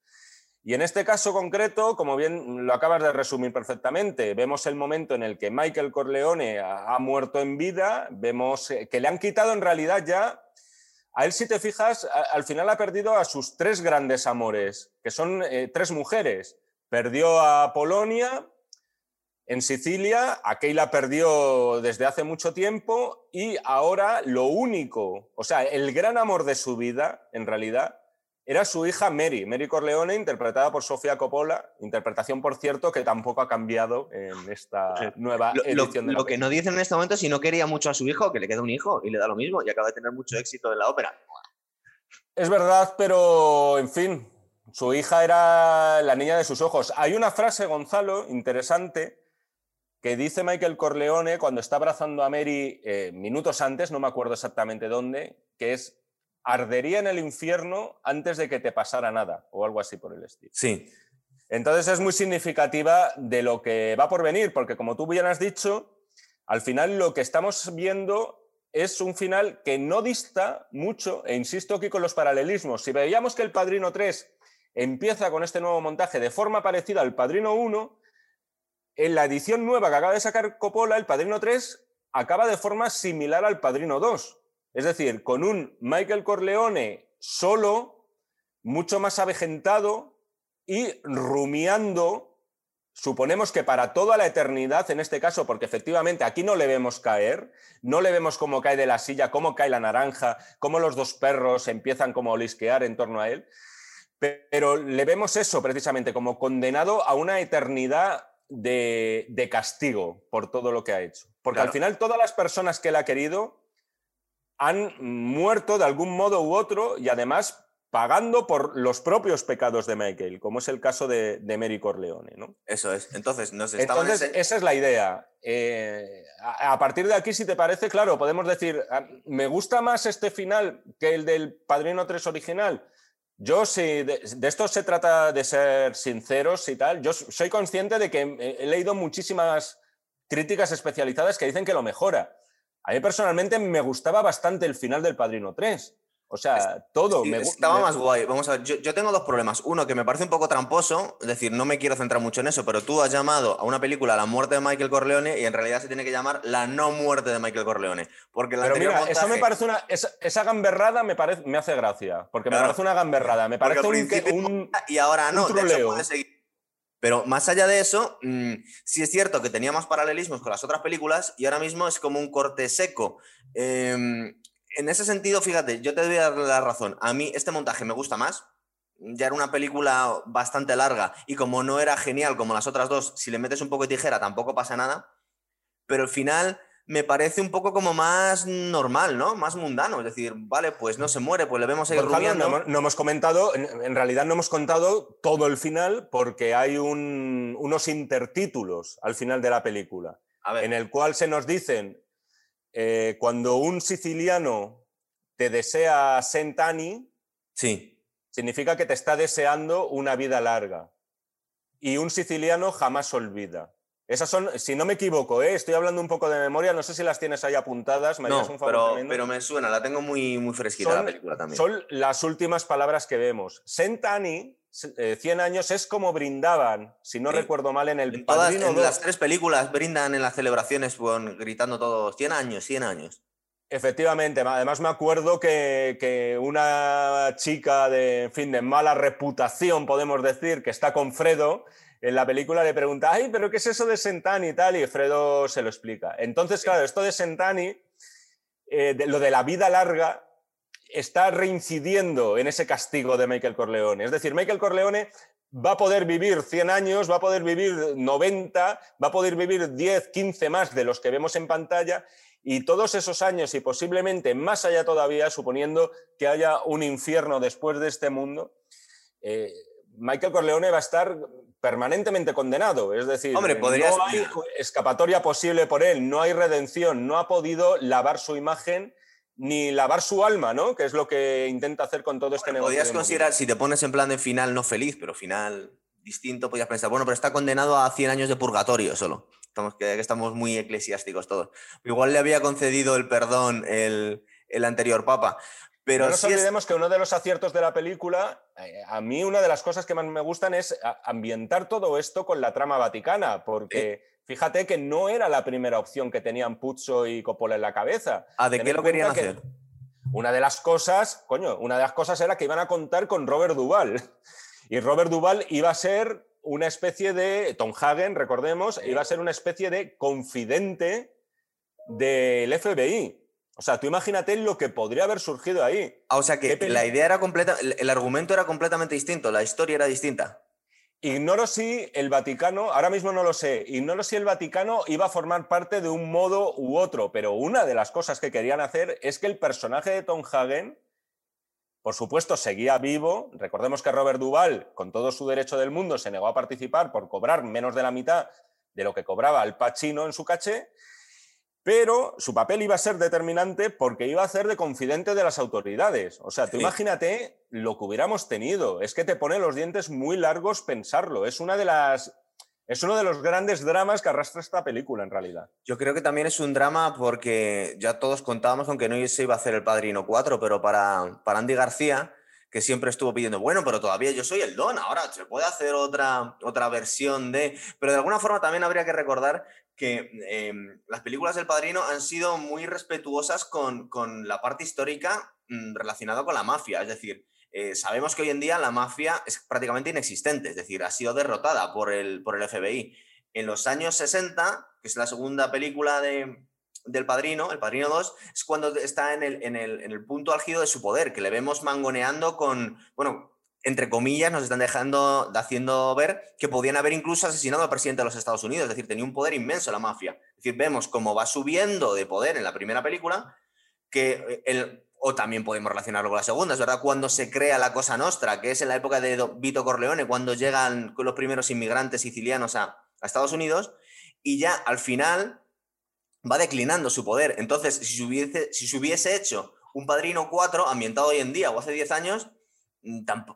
Y en este caso concreto, como bien lo acabas de resumir perfectamente, vemos el momento en el que Michael Corleone ha muerto en vida, vemos eh, que le han quitado en realidad ya a él, si te fijas, al final ha perdido a sus tres grandes amores, que son eh, tres mujeres. Perdió a Polonia en Sicilia, a Keila perdió desde hace mucho tiempo y ahora lo único, o sea, el gran amor de su vida, en realidad, era su hija Mary, Mary Corleone, interpretada por Sofía Coppola, interpretación, por cierto, que tampoco ha cambiado en esta nueva edición de la Lo que no dicen en este momento es si no quería mucho a su hijo, que le queda un hijo y le da lo mismo y acaba de tener mucho éxito en la ópera. Es verdad, pero en fin, su hija era la niña de sus ojos. Hay una frase, Gonzalo, interesante, que dice Michael Corleone cuando está abrazando a Mary eh, minutos antes, no me acuerdo exactamente dónde, que es ardería en el infierno antes de que te pasara nada, o algo así por el estilo. Sí. Entonces es muy significativa de lo que va por venir, porque como tú bien has dicho, al final lo que estamos viendo es un final que no dista mucho, e insisto aquí con los paralelismos. Si veíamos que el Padrino 3 empieza con este nuevo montaje de forma parecida al Padrino 1, en la edición nueva que acaba de sacar Coppola, el Padrino 3 acaba de forma similar al Padrino 2. Es decir, con un Michael Corleone solo, mucho más avejentado y rumiando, suponemos que para toda la eternidad, en este caso, porque efectivamente aquí no le vemos caer, no le vemos cómo cae de la silla, cómo cae la naranja, cómo los dos perros empiezan como a olisquear en torno a él, pero le vemos eso precisamente como condenado a una eternidad de, castigo por todo lo que ha hecho. Porque al final todas las personas que él ha querido han muerto de algún modo u otro y además pagando por los propios pecados de Michael, como es el caso de, Mary Corleone. ¿no? Eso es. Entonces, nos Entonces esa es la idea. Eh, a, partir de aquí, si te parece, claro, podemos decir, ah, me gusta más este final que el del Padrino 3 original. Yo, si de, esto se trata de ser sinceros y tal, yo soy consciente de que he leído muchísimas críticas especializadas que dicen que lo mejora. A mí personalmente me gustaba bastante el final del Padrino 3. O sea, todo. me, estaba más guay. Vamos a ver, yo, tengo dos problemas. Uno, que me parece un poco tramposo, es decir, no me quiero centrar mucho en eso, pero tú has llamado a una película La muerte de Michael Corleone y en realidad se tiene que llamar La no muerte de Michael Corleone. Porque la pero mira, eso me parece una. Esa, gamberrada me, parece, me hace gracia. Porque me parece una gamberrada. Me parece un, Y ahora no, Pero más allá de eso, mm, sí es cierto que teníamos paralelismos con las otras películas y ahora mismo es como un corte seco. Eh, en ese sentido, fíjate, yo te doy la razón. A mí este montaje me gusta más. Ya era una película bastante larga y como no era genial como las otras dos, si le metes un poco de tijera tampoco pasa nada. Pero el final me parece un poco como más normal, ¿no? Más mundano. Es decir, vale, pues no se muere, pues le vemos ahí rumiando. No, hemos comentado, en, realidad no hemos contado todo el final porque hay unos intertítulos al final de la película. En el cual se nos dicen eh, cuando un siciliano te desea Sentani, sí. significa que te está deseando una vida larga. Y un siciliano jamás olvida. Esas son, si no me equivoco, ¿eh? estoy hablando un poco de memoria, no sé si las tienes ahí apuntadas. no, pero, me suena, la tengo muy, muy fresquita la película también. Son las últimas palabras que vemos. Sentani 100 eh, años es como brindaban, si no recuerdo mal, en el en todas, en las tres películas brindan en las celebraciones gritando todos 100 años, 100 años. Efectivamente, además me acuerdo que, una chica de, fin, de mala reputación, podemos decir, que está con Fredo, en la película le pregunta, ay, pero ¿qué es eso de Sentani y tal? Y Fredo se lo explica. Entonces, claro, esto de Sentani, eh, lo de la vida larga, está reincidiendo en ese castigo de Michael Corleone. Es decir, Michael Corleone va a poder vivir 100 años, va a poder vivir 90, va a poder vivir 10, 15 más de los que vemos en pantalla y todos esos años y posiblemente más allá todavía, suponiendo que haya un infierno después de este mundo, eh, Michael Corleone va a estar permanentemente condenado. Es decir, no hay escapatoria posible por él, no hay redención, no ha podido lavar su imagen ni lavar su alma, ¿no? Que es lo que intenta hacer con todo este negocio. Podrías considerar, si te pones en plan de final no feliz, pero final distinto, podrías pensar, bueno, pero está condenado a 100 años de purgatorio solo. Estamos, que, estamos muy eclesiásticos todos. Igual le había concedido el perdón el, anterior papa. Pero no nos olvidemos que uno de los aciertos de la película, eh, a mí una de las cosas que más me gustan es ambientar todo esto con la trama vaticana, porque Fíjate que no era la primera opción que tenían Puzo y Coppola en la cabeza. ¿Ah, de qué lo querían hacer? Una de las cosas, coño, una de las cosas era que iban a contar con Robert Duvall. Y Robert Duvall iba a ser una especie de, Tom Hagen, recordemos, iba a ser una especie de confidente del FBI. O sea, tú imagínate lo que podría haber surgido ahí. Ah, o sea que la idea era completa, el argumento era completamente distinto, la historia era distinta. Ignoro si el Vaticano, ahora mismo no lo sé, ignoro si el Vaticano iba a formar parte de un modo u otro, pero una de las cosas que querían hacer es que el personaje de Tom Hagen, por supuesto, seguía vivo. Recordemos que Robert Duvall, con todo su derecho del mundo, se negó a participar por cobrar menos de la mitad de lo que cobraba el Pacino en su caché, pero su papel iba a ser determinante porque iba a ser de confidente de las autoridades. O sea, tú imagínate lo que hubiéramos tenido. Es que te pone los dientes muy largos pensarlo. Es una de las es uno de los grandes dramas que arrastra esta película, en realidad. Yo creo que también es un drama porque ya todos contábamos con que no se iba a hacer el Padrino 4, pero para, para Andy García, que siempre estuvo pidiendo, bueno, pero todavía yo soy el don, ahora se puede hacer otra, otra versión de... Pero de alguna forma también habría que recordar que em, las películas del Padrino han sido muy respetuosas con, la parte histórica mm, relacionada con la mafia. Es decir, eh, sabemos que hoy en día la mafia es prácticamente inexistente, es decir, ha sido derrotada por el, por el FBI. En los años 60, que es la segunda película de, del Padrino, el Padrino 2, es cuando está en el, en, el, en el punto álgido de su poder, que le vemos mangoneando con, bueno, entre comillas, nos están dejando, haciendo ver que podían haber incluso asesinado al presidente de los Estados Unidos. Es decir, tenía un poder inmenso la mafia. Es decir, vemos cómo va subiendo de poder en la primera película, que eh, el, o también podemos relacionarlo con la segunda, es verdad, cuando se crea la Cosa Nostra, que es en la época de Vito Corleone, cuando llegan los primeros inmigrantes sicilianos a, Estados Unidos, y ya al final va declinando su poder. Entonces, si se hubiese, si se hubiese hecho un Padrino 4 ambientado hoy en día o hace 10 años,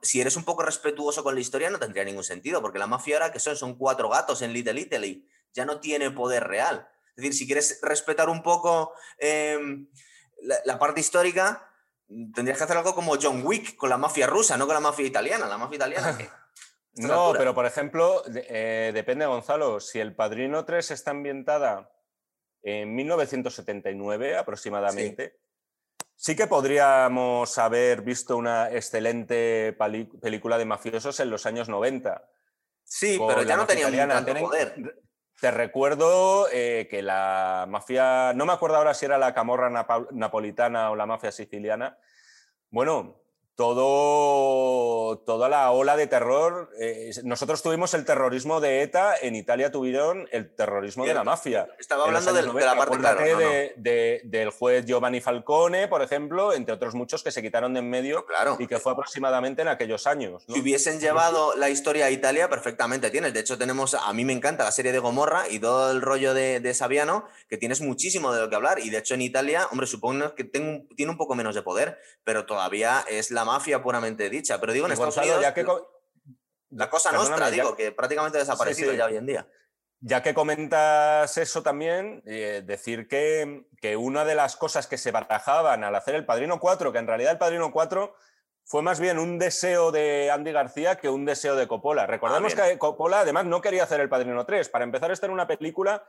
si eres un poco respetuoso con la historia no tendría ningún sentido, porque la mafia ahora que son, son cuatro gatos en Little Italy, ya no tiene poder real. Es decir, si quieres respetar un poco em, la, parte histórica, tendrías que hacer algo como John Wick con la mafia rusa, no con la mafia italiana. La mafia italiana. no, pero por ejemplo, eh, depende, Gonzalo, si El Padrino 3 está ambientada en 1979 aproximadamente, sí, que podríamos haber visto una excelente película de mafiosos en los años 90. Sí, pero ya no tenía tanto poder. Te recuerdo eh, que la mafia, no me acuerdo ahora si era la camorra napolitana o la mafia siciliana, bueno, todo, toda la ola de terror. Eh, nosotros tuvimos el terrorismo de ETA, en Italia tuvieron el terrorismo de la mafia. Estaba hablando de, la parte claro, del juez Giovanni Falcone, por ejemplo, entre otros muchos que se quitaron de en medio claro. y que fue aproximadamente en aquellos años. Si hubiesen llevado la historia a Italia, perfectamente tienes. De hecho, tenemos, a mí me encanta la serie de Gomorra y todo el rollo de, de Saviano, que tienes muchísimo de lo que hablar. Y de hecho, en Italia, hombre, supongo que tiene un poco menos de poder, pero todavía es la mafia puramente dicha. Pero digo, en Estados Unidos, ya que la cosa nuestra, digo, que prácticamente ha desaparecido ya hoy en día. Ya que comentas eso también, eh, decir que, que, una de las cosas que se barajaban al hacer el Padrino 4, que en realidad el Padrino 4 fue más bien un deseo de Andy García que un deseo de Coppola. Recordemos ah, que Coppola además no quería hacer el Padrino 3. Para empezar, esta era una película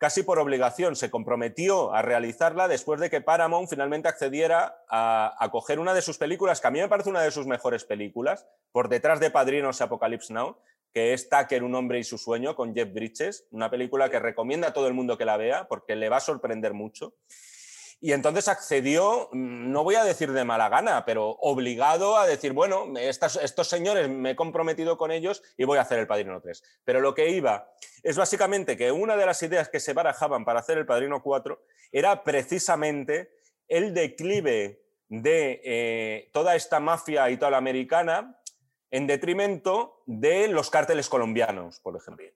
casi por obligación, se comprometió a realizarla después de que Paramount finalmente accediera a, coger una de sus películas, que a mí me parece una de sus mejores películas, por detrás de Padrinos y Apocalypse Now, que es Tucker, un hombre y su sueño, con Jeff Bridges, una película que recomienda a todo el mundo que la vea porque le va a sorprender mucho. Y entonces accedió, mm, no voy a decir de mala gana, pero obligado a decir, bueno, estos señores me he comprometido con ellos y voy a hacer el Padrino 3. Pero lo que iba es básicamente que una de las ideas que se barajaban para hacer el Padrino 4 era precisamente el declive de eh, toda esta mafia italoamericana en detrimento de los cárteles colombianos, por ejemplo.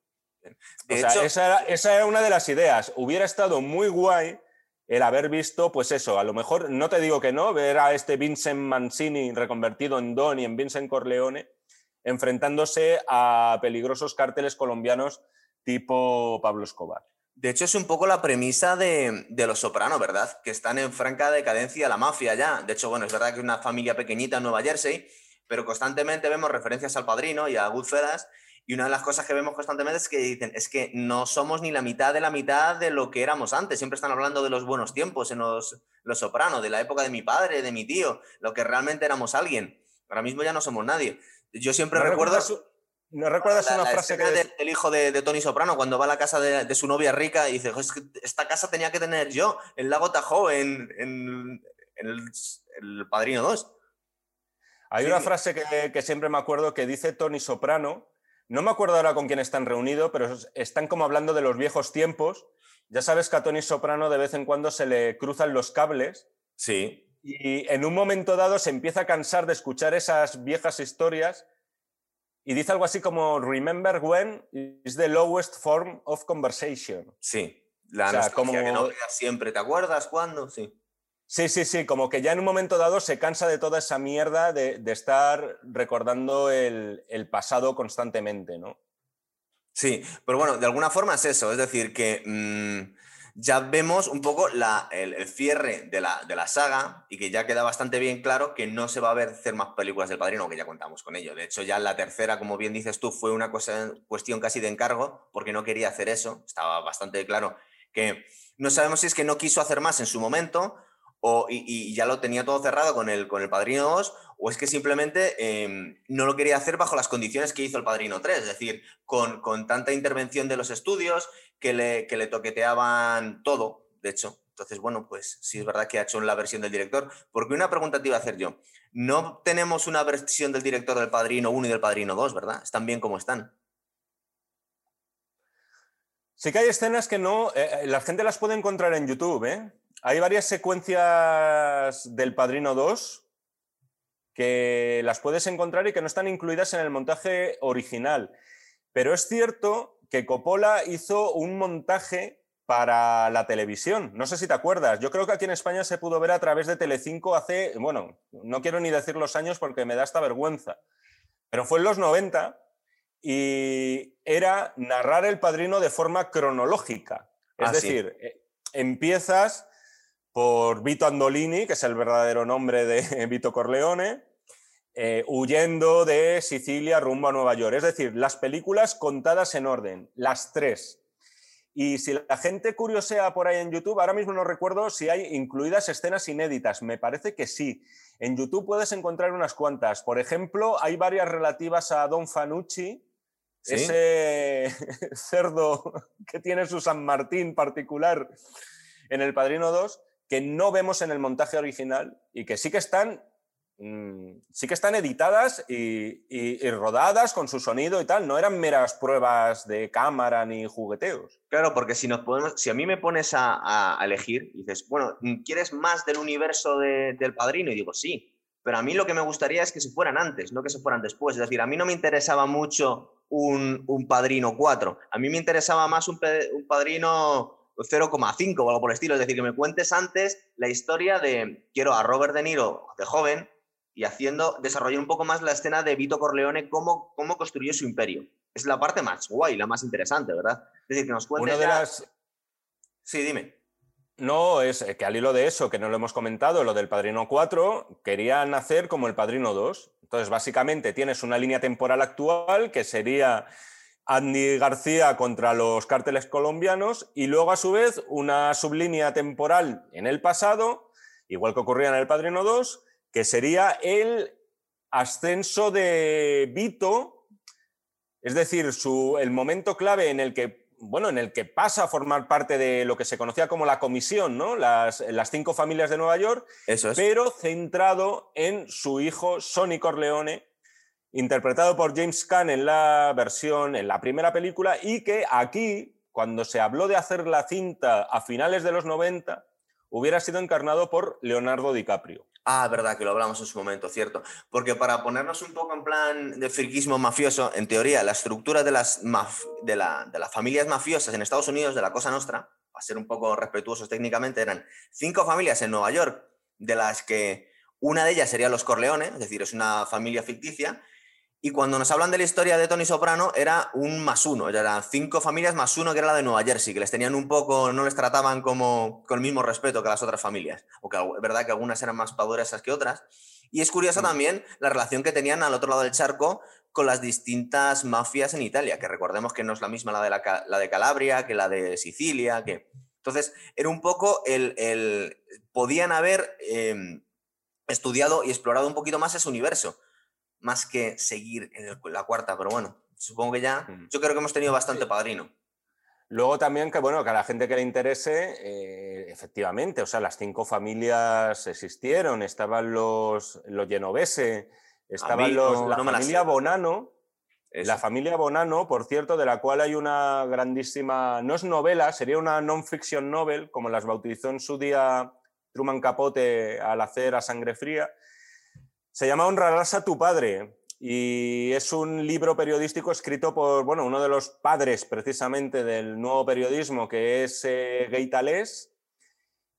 esa, esa era una de las ideas. Hubiera estado muy guay el haber visto, pues eso, a lo mejor, no te digo que no, ver a este Vincent Mancini reconvertido en Don y en Vincent Corleone, enfrentándose a peligrosos cárteles colombianos tipo Pablo Escobar. De hecho, es un poco la premisa de, Los Sopranos, ¿verdad? Que están en franca decadencia la mafia ya. De hecho, bueno, es verdad que es una familia pequeñita en Nueva Jersey, pero constantemente vemos referencias al padrino y a Goodfellas y una de las cosas que vemos constantemente es que dicen, es que no somos ni la mitad de la mitad de lo que éramos antes. Siempre están hablando de los buenos tiempos en los, los Sopranos, de la época de mi padre, de mi tío, lo que realmente éramos alguien. Ahora mismo ya no somos nadie. Yo siempre recuerdo... ¿No recuerdas una frase que... Del hijo de, Tony Soprano cuando va a la casa de, su novia rica y dice, esta casa tenía que tener yo, el lago Tahoe, en, en, el, Padrino 2. Hay una frase que, que, siempre me acuerdo que dice Tony Soprano, no me acuerdo ahora con quién están reunidos, pero están como hablando de los viejos tiempos. Ya sabes que a Tony Soprano de vez en cuando se le cruzan los cables. Sí. Y en un momento dado se empieza a cansar de escuchar esas viejas historias y dice algo así como Remember when is the lowest form of conversation. Sí, la o como... que no siempre. ¿Te acuerdas cuándo? Sí. Sí, sí, sí, como que ya en un momento dado se cansa de toda esa mierda de, estar recordando el, pasado constantemente, ¿no? Sí, pero bueno, de alguna forma es eso, es decir, que mm, ya vemos un poco el, cierre de la, saga y que ya queda bastante bien claro que no se va a ver hacer más películas del Padrino, que ya contamos con ello. De hecho, ya la tercera, como bien dices tú, fue una cuestión casi de encargo, porque no quería hacer eso, estaba bastante claro que no sabemos si es que no quiso hacer más en su momento y, ya lo tenía todo cerrado con el, con el Padrino 2, o es que simplemente em, no lo quería hacer bajo las condiciones que hizo el Padrino 3, es decir, con, tanta intervención de los estudios que le, que le toqueteaban todo, de hecho. Entonces, bueno, pues sí es verdad que ha hecho la versión del director. Porque una pregunta te iba a hacer yo. No tenemos una versión del director del Padrino 1 y del Padrino 2, ¿verdad? Están bien como están. Sí que hay escenas que no, eh, eh, la gente las puede encontrar en YouTube, ¿eh? Hay varias secuencias del Padrino 2 que las puedes encontrar y que no están incluidas en el montaje original. Pero es cierto que Coppola hizo un montaje para la televisión. No sé si te acuerdas. Yo creo que aquí en España se pudo ver a través de Telecinco hace, bueno, no quiero ni decir los años porque me da esta vergüenza. Pero fue en los 90 y era narrar el padrino de forma cronológica. Es ah, decir, eh, empiezas por Vito Andolini, que es el verdadero nombre de Vito Corleone, eh, huyendo de Sicilia rumbo a Nueva York. Es decir, las películas contadas en orden, las tres. Y si la gente curiosea por ahí en YouTube, ahora mismo no recuerdo si hay incluidas escenas inéditas. Me parece que sí. En YouTube puedes encontrar unas cuantas. Por ejemplo, hay varias relativas a Don Fanucci, ese cerdo que tiene su San Martín particular en El Padrino 2, que no vemos en el montaje original y que sí que están Mm, sí que están editadas y, rodadas con su sonido y tal, no eran meras pruebas de cámara ni jugueteos. Claro, porque si, nos podemos, si a mí me pones a, elegir y dices, bueno, ¿quieres más del universo del padrino? Y digo, sí, pero a mí lo que me gustaría es que se fueran antes, no que se fueran después. Es decir, a mí no me interesaba mucho un, padrino 4, a mí me interesaba más un, un padrino 0,5 o algo por el estilo. Es decir, que me cuentes antes la historia de, quiero a Robert De Niro de joven, y haciendo, desarrollar un poco más la escena de Vito Corleone, cómo, cómo construyó su imperio. Es la parte más guay, la más interesante, ¿verdad? Es decir, que nos cuentes de las... Sí, dime. No, es que al hilo de eso, que no lo hemos comentado, lo del Padrino 4, querían hacer como el Padrino 2. Entonces, básicamente, tienes una línea temporal actual que sería Andy García contra los cárteles colombianos y luego, a su vez, una sublínea temporal en el pasado, igual que ocurría en el Padrino 2, que sería el ascenso de Vito, es decir, su, el momento clave en el que bueno, en el que pasa a formar parte de lo que se conocía como la comisión, ¿no? Las, las cinco familias de Nueva York, pero centrado en su hijo Sonny Corleone, interpretado por James Caan en la versión, en la primera película, y que aquí, cuando se habló de hacer la cinta a finales de los 90, hubiera sido encarnado por Leonardo DiCaprio. Ah, verdad, que lo hablamos en su momento, cierto. Porque para ponernos un poco en plan de friquismo mafioso, en teoría, la estructura de las, de, las familias mafiosas en Estados Unidos, de la Cosa Nostra, a ser un poco respetuosos técnicamente, eran cinco familias en Nueva York, de las que una de ellas sería los Corleones, es decir, es una familia ficticia, y cuando nos hablan de la historia de Tony Soprano, era un más uno, eran cinco familias más uno, que era la de Nueva Jersey, que les tenían un poco, no les trataban como con el mismo respeto que las otras familias, o que es verdad que algunas eran más poderosas que otras. Y es curiosa mm. también la relación que tenían al otro lado del charco con las distintas mafias en Italia, que recordemos que no es la misma la de, la, de Calabria que la de Sicilia, que... Entonces, era un poco el... podían haber em, estudiado y explorado un poquito más ese universo más que seguir en la cuarta, pero bueno, supongo que ya, yo creo que hemos tenido bastante padrino. Luego también que, bueno, que a la gente que le interese, eh, efectivamente, o sea, las cinco familias existieron, estaban los, los Genovese, estaban los, la familia Bonano, la familia Bonano, por cierto, de la cual hay una grandísima, no es novela, sería una non-fiction novel, como las bautizó en su día Truman Capote al hacer A Sangre Fría, se llama Honrarás a tu padre y es un libro periodístico escrito por bueno, uno de los padres precisamente del nuevo periodismo, que es eh, Gay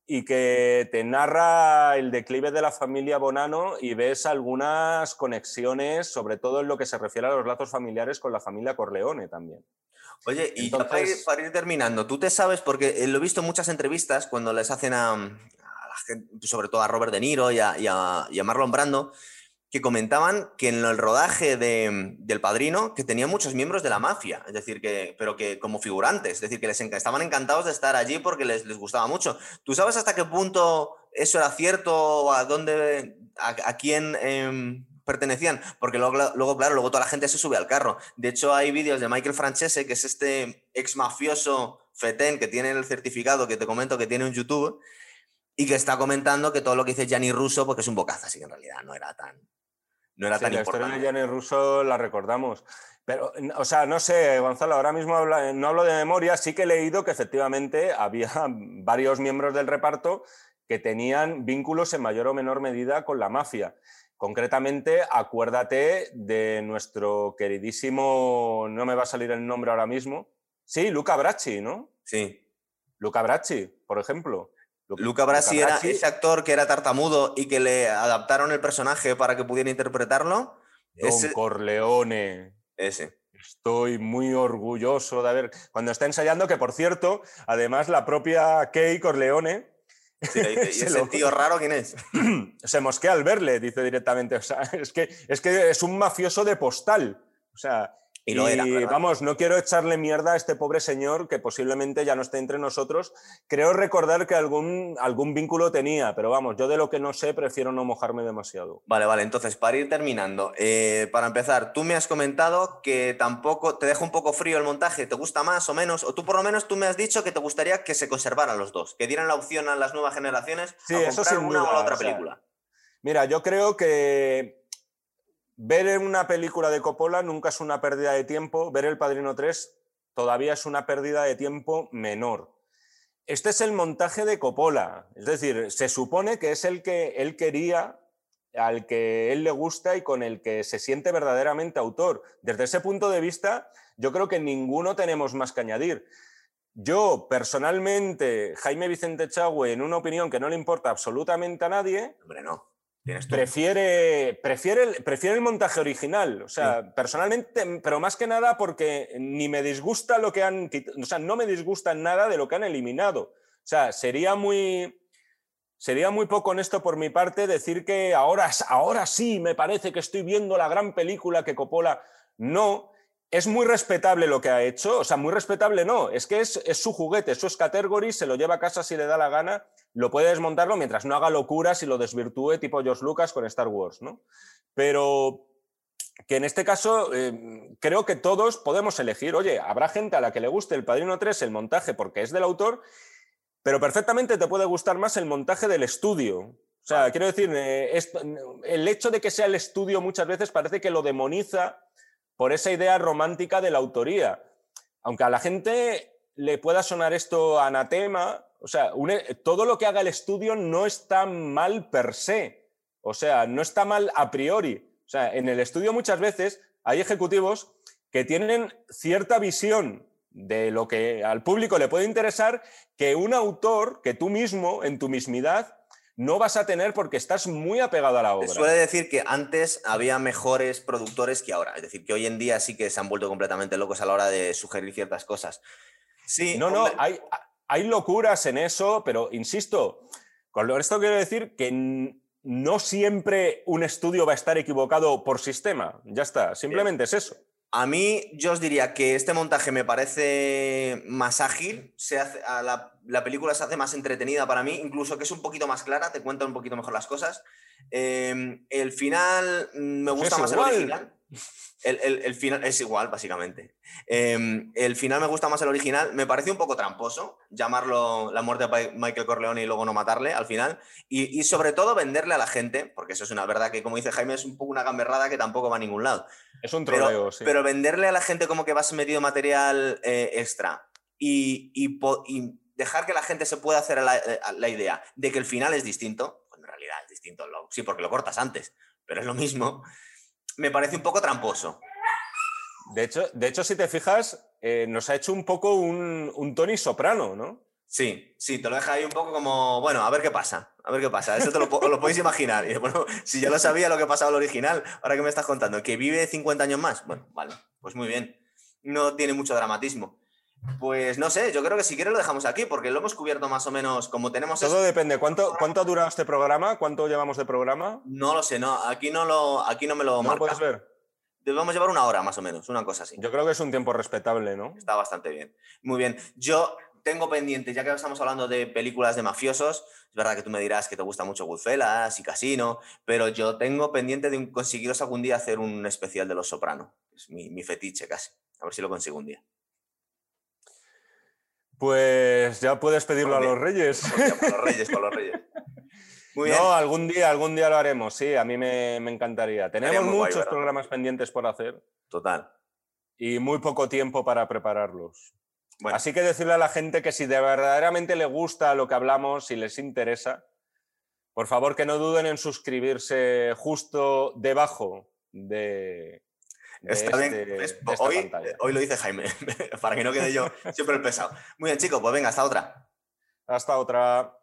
y que te narra el declive de la familia Bonano y ves algunas conexiones, sobre todo en lo que se refiere a los lazos familiares con la familia Corleone también. Oye, y para, ir, terminando, tú te sabes, porque eh, lo he visto en muchas entrevistas cuando les hacen a, sobre todo a Robert De Niro y a, Marlon Brando, que comentaban que en el rodaje de, del Padrino, que tenía muchos miembros de la mafia, es decir, que, pero que como figurantes, es decir, que les estaban encantados de estar allí porque les, les gustaba mucho. ¿Tú sabes hasta qué punto eso era cierto o a dónde, a, quién em, pertenecían? Porque luego, luego, claro, luego toda la gente se sube al carro. De hecho, hay vídeos de Michael Francese, que es este ex mafioso fetén que tiene el certificado que te comento que tiene en YouTube, y que está comentando que todo lo que dice Gianni Russo, porque es un bocazo, así que en realidad no era tan, no era tan la importante. historia de Gianni Russo la recordamos. Pero, o sea, no sé, Gonzalo, ahora mismo no hablo de memoria, sí que he leído que efectivamente había varios miembros del reparto que tenían vínculos en mayor o menor medida con la mafia. Concretamente, acuérdate de nuestro queridísimo, no me va a salir el nombre ahora mismo, sí, Luca Bracci, ¿no? Sí. Luca Bracci, por ejemplo. Luca Brasi era ese actor que era tartamudo y que le adaptaron el personaje para que pudiera interpretarlo. Don Corleone. Ese. Estoy muy orgulloso de haber. Cuando está ensayando, que por cierto, además la propia Kay Corleone ¿Y ese tío raro quién es? Se mosquea al verle, dice directamente. O sea, es que, es que es un mafioso de postal. O sea, y, lo era, vamos, no quiero echarle mierda a este pobre señor que posiblemente ya no esté entre nosotros. Creo recordar que algún, algún vínculo tenía, pero vamos, yo de lo que no sé prefiero no mojarme demasiado. Vale, vale, entonces para ir terminando, eh, para empezar, tú me has comentado que tampoco te deja un poco frío el montaje, ¿te gusta más o menos? O tú por lo menos tú me has dicho que te gustaría que se conservaran los dos, que dieran la opción a las nuevas generaciones sí, a comprar una o la otra película. mira, yo creo que Ver una película de Coppola nunca es una pérdida de tiempo, ver El Padrino 3 todavía es una pérdida de tiempo menor. Este es el montaje de Coppola, es decir, se supone que es el que él quería, al que él le gusta y con el que se siente verdaderamente autor. Desde ese punto de vista, yo creo que ninguno tenemos más que añadir. Yo, personalmente, Jaime Vicente Chagüe, en una opinión que no le importa absolutamente a nadie, Hombre, no Prefiere, prefiere, el, prefiere el montaje original. O sea, personalmente, pero más que nada porque ni me disgusta lo que han O sea, no me disgusta nada de lo que han eliminado. O sea, sería muy. Sería muy poco honesto por mi parte decir que ahora, ahora sí me parece que estoy viendo la gran película que Coppola. No, es muy respetable lo que ha hecho, o sea, muy respetable no, es que es, su juguete, es su category, se lo lleva a casa si le da la gana, lo puede desmontarlo mientras no haga locuras y lo desvirtúe tipo George Lucas con Star Wars, ¿no? Pero que en este caso eh, creo que todos podemos elegir, oye, habrá gente a la que le guste el Padrino 3, el montaje porque es del autor, pero perfectamente te puede gustar más el montaje del estudio. O sea, quiero decir, eh, el hecho de que sea el estudio muchas veces parece que lo demoniza por esa idea romántica de la autoría. Aunque a la gente le pueda sonar esto anatema, o sea, todo lo que haga el estudio no está mal per se, o sea, no está mal a priori. O sea, en el estudio muchas veces hay ejecutivos que tienen cierta visión de lo que al público le puede interesar que un autor, que tú mismo, en tu mismidad, no vas a tener porque estás muy apegado a la obra. Se suele decir que antes había mejores productores que ahora, es decir, que hoy en día sí que se han vuelto completamente locos a la hora de sugerir ciertas cosas. Sí, no, no, hay, hay locuras en eso, pero insisto, con esto quiero decir que no siempre un estudio va a estar equivocado por sistema. Ya está, simplemente es eso. A mí, yo os diría que este montaje me parece más ágil, se hace, la, película se hace más entretenida para mí, incluso que es un poquito más clara, te cuenta un poquito mejor las cosas. Em, el final mm, me gusta más el original. El, final es igual, básicamente. Em, el final me gusta más el original. Me parece un poco tramposo llamarlo la muerte de Michael Corleone y luego no matarle al final. Y, sobre todo venderle a la gente, porque eso es una verdad que, como dice Jaime, es un poco una gamberrada que tampoco va a ningún lado. Es un troleo, sí. Pero venderle a la gente como que vas metido material eh, extra y, dejar que la gente se pueda hacer la, la, idea de que el final es distinto, pues en realidad es distinto. Sí, porque lo cortas antes, pero es lo mismo me parece un poco tramposo. De hecho, de hecho si te fijas, eh, nos ha hecho un poco un, Tony Soprano, ¿no? Sí, sí, te lo deja ahí un poco como, bueno, a ver qué pasa, a ver qué pasa. Eso te lo, lo podéis imaginar. Y bueno, si ya lo sabía lo que pasaba el original, ahora que me estás contando, que vive 50 años más, bueno, vale, pues muy bien. No tiene mucho dramatismo. Pues no sé, yo creo que si quieres lo dejamos aquí, porque lo hemos cubierto más o menos como tenemos. Todo depende. ¿Cuánto, ¿Cuánto ha durado este programa? ¿Cuánto llevamos de programa? No lo sé, no. Aquí no, lo, aquí no me lo ¿No Lo puedes ver? Debemos llevar una hora más o menos, una cosa así. Yo creo que es un tiempo respetable, ¿no? Está bastante bien. Muy bien. Yo tengo pendiente, ya que estamos hablando de películas de mafiosos, es verdad que tú me dirás que te gusta mucho Goodfellas y Casino, pero yo tengo pendiente de conseguiros algún día hacer un especial de Los Soprano. Es mi, mi fetiche casi. A ver si lo consigo un día. Pues ya puedes pedirlo a los reyes. Los reyes, con los reyes. Muy bien. No, algún día, algún día lo haremos, sí, a mí me, encantaría. Tenemos muchos programas pendientes por hacer. Total. Y muy poco tiempo para prepararlos. Así que decirle a la gente que si de verdaderamente le gusta lo que hablamos, si les interesa, por favor que no duden en suscribirse justo debajo de, Está bien. Este, hoy, hoy lo dice Jaime, para que no quede yo siempre el pesado. Muy bien, chicos, pues venga, hasta otra. Hasta otra.